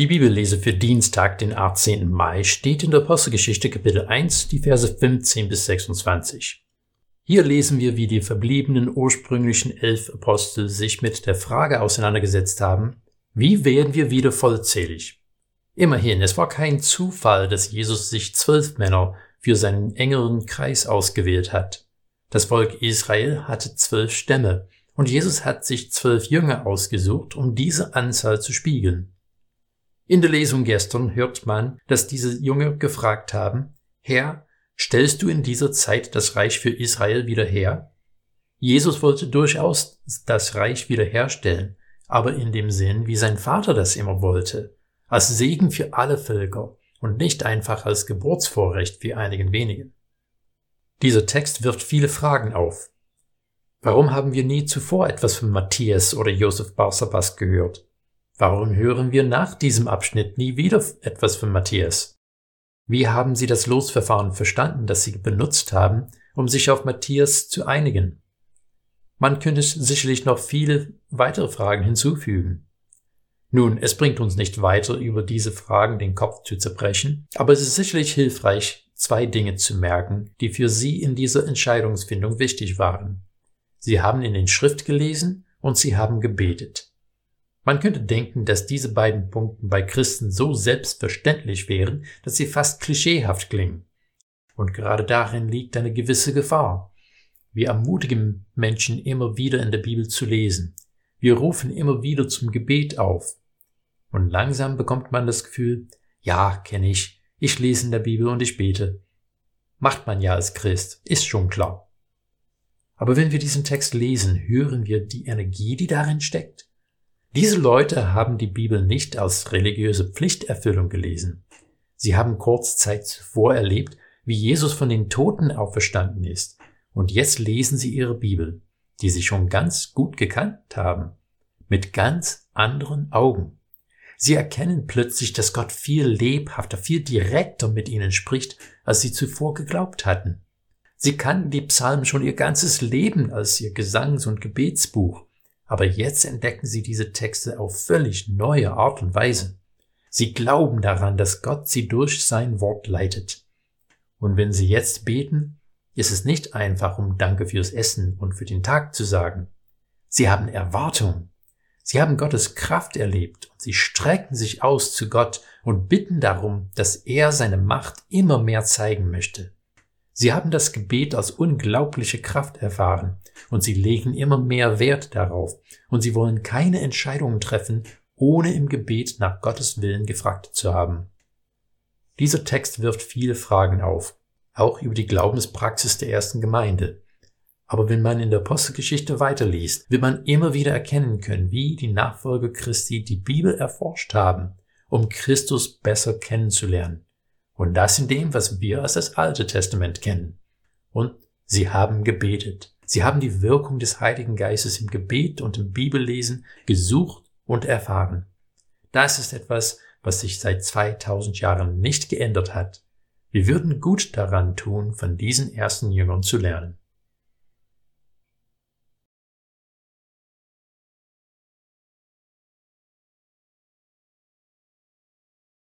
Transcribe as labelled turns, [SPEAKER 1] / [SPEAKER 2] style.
[SPEAKER 1] Die Bibellese für Dienstag, den 18. Mai, steht in der Apostelgeschichte Kapitel 1, die Verse 15 bis 26. Hier lesen wir, wie die verbliebenen ursprünglichen elf Apostel sich mit der Frage auseinandergesetzt haben, wie werden wir wieder vollzählig? Immerhin, es war kein Zufall, dass Jesus sich zwölf Männer für seinen engeren Kreis ausgewählt hat. Das Volk Israel hatte zwölf Stämme, und Jesus hat sich zwölf Jünger ausgesucht, um diese Anzahl zu spiegeln. In der Lesung gestern hört man, dass diese Jünger gefragt haben, Herr, stellst du in dieser Zeit das Reich für Israel wieder her? Jesus wollte durchaus das Reich wiederherstellen, aber in dem Sinn, wie sein Vater das immer wollte, als Segen für alle Völker und nicht einfach als Geburtsvorrecht für einigen wenigen. Dieser Text wirft viele Fragen auf. Warum haben wir nie zuvor etwas von Matthias oder Josef Barsabas gehört? Warum hören wir nach diesem Abschnitt nie wieder etwas von Matthias? Wie haben Sie das Losverfahren verstanden, das Sie benutzt haben, um sich auf Matthias zu einigen? Man könnte sicherlich noch viele weitere Fragen hinzufügen. Nun, es bringt uns nicht weiter, über diese Fragen den Kopf zu zerbrechen, aber es ist sicherlich hilfreich, zwei Dinge zu merken, die für Sie in dieser Entscheidungsfindung wichtig waren. Sie haben in den Schrift gelesen und Sie haben gebetet. Man könnte denken, dass diese beiden Punkte bei Christen so selbstverständlich wären, dass sie fast klischeehaft klingen. Und gerade darin liegt eine gewisse Gefahr. Wir ermutigen Menschen immer wieder in der Bibel zu lesen. Wir rufen immer wieder zum Gebet auf. Und langsam bekommt man das Gefühl, ja, kenne ich, ich lese in der Bibel und ich bete. Macht man ja als Christ, ist schon klar. Aber wenn wir diesen Text lesen, hören wir die Energie, die darin steckt. Diese Leute haben die Bibel nicht als religiöse Pflichterfüllung gelesen. Sie haben kurz Zeit zuvor erlebt, wie Jesus von den Toten auferstanden ist, und jetzt lesen sie ihre Bibel, die sie schon ganz gut gekannt haben, mit ganz anderen Augen. Sie erkennen plötzlich, dass Gott viel lebhafter, viel direkter mit ihnen spricht, als sie zuvor geglaubt hatten. Sie kannten die Psalmen schon ihr ganzes Leben als ihr Gesangs- und Gebetsbuch aber jetzt entdecken sie diese Texte auf völlig neue Art und Weise. Sie glauben daran, dass Gott sie durch sein Wort leitet. Und wenn sie jetzt beten, ist es nicht einfach, um Danke fürs Essen und für den Tag zu sagen. Sie haben Erwartung. Sie haben Gottes Kraft erlebt und sie strecken sich aus zu Gott und bitten darum, dass er seine Macht immer mehr zeigen möchte. Sie haben das Gebet als unglaubliche Kraft erfahren und sie legen immer mehr Wert darauf und sie wollen keine Entscheidungen treffen, ohne im Gebet nach Gottes Willen gefragt zu haben. Dieser Text wirft viele Fragen auf, auch über die Glaubenspraxis der ersten Gemeinde. Aber wenn man in der Apostelgeschichte weiterliest, wird man immer wieder erkennen können, wie die Nachfolger Christi die Bibel erforscht haben, um Christus besser kennenzulernen und das in dem, was wir als das Alte Testament kennen. Und sie haben gebetet. Sie haben die Wirkung des Heiligen Geistes im Gebet und im Bibellesen gesucht und erfahren. Das ist etwas, was sich seit 2000 Jahren nicht geändert hat. Wir würden gut daran tun, von diesen ersten Jüngern zu lernen.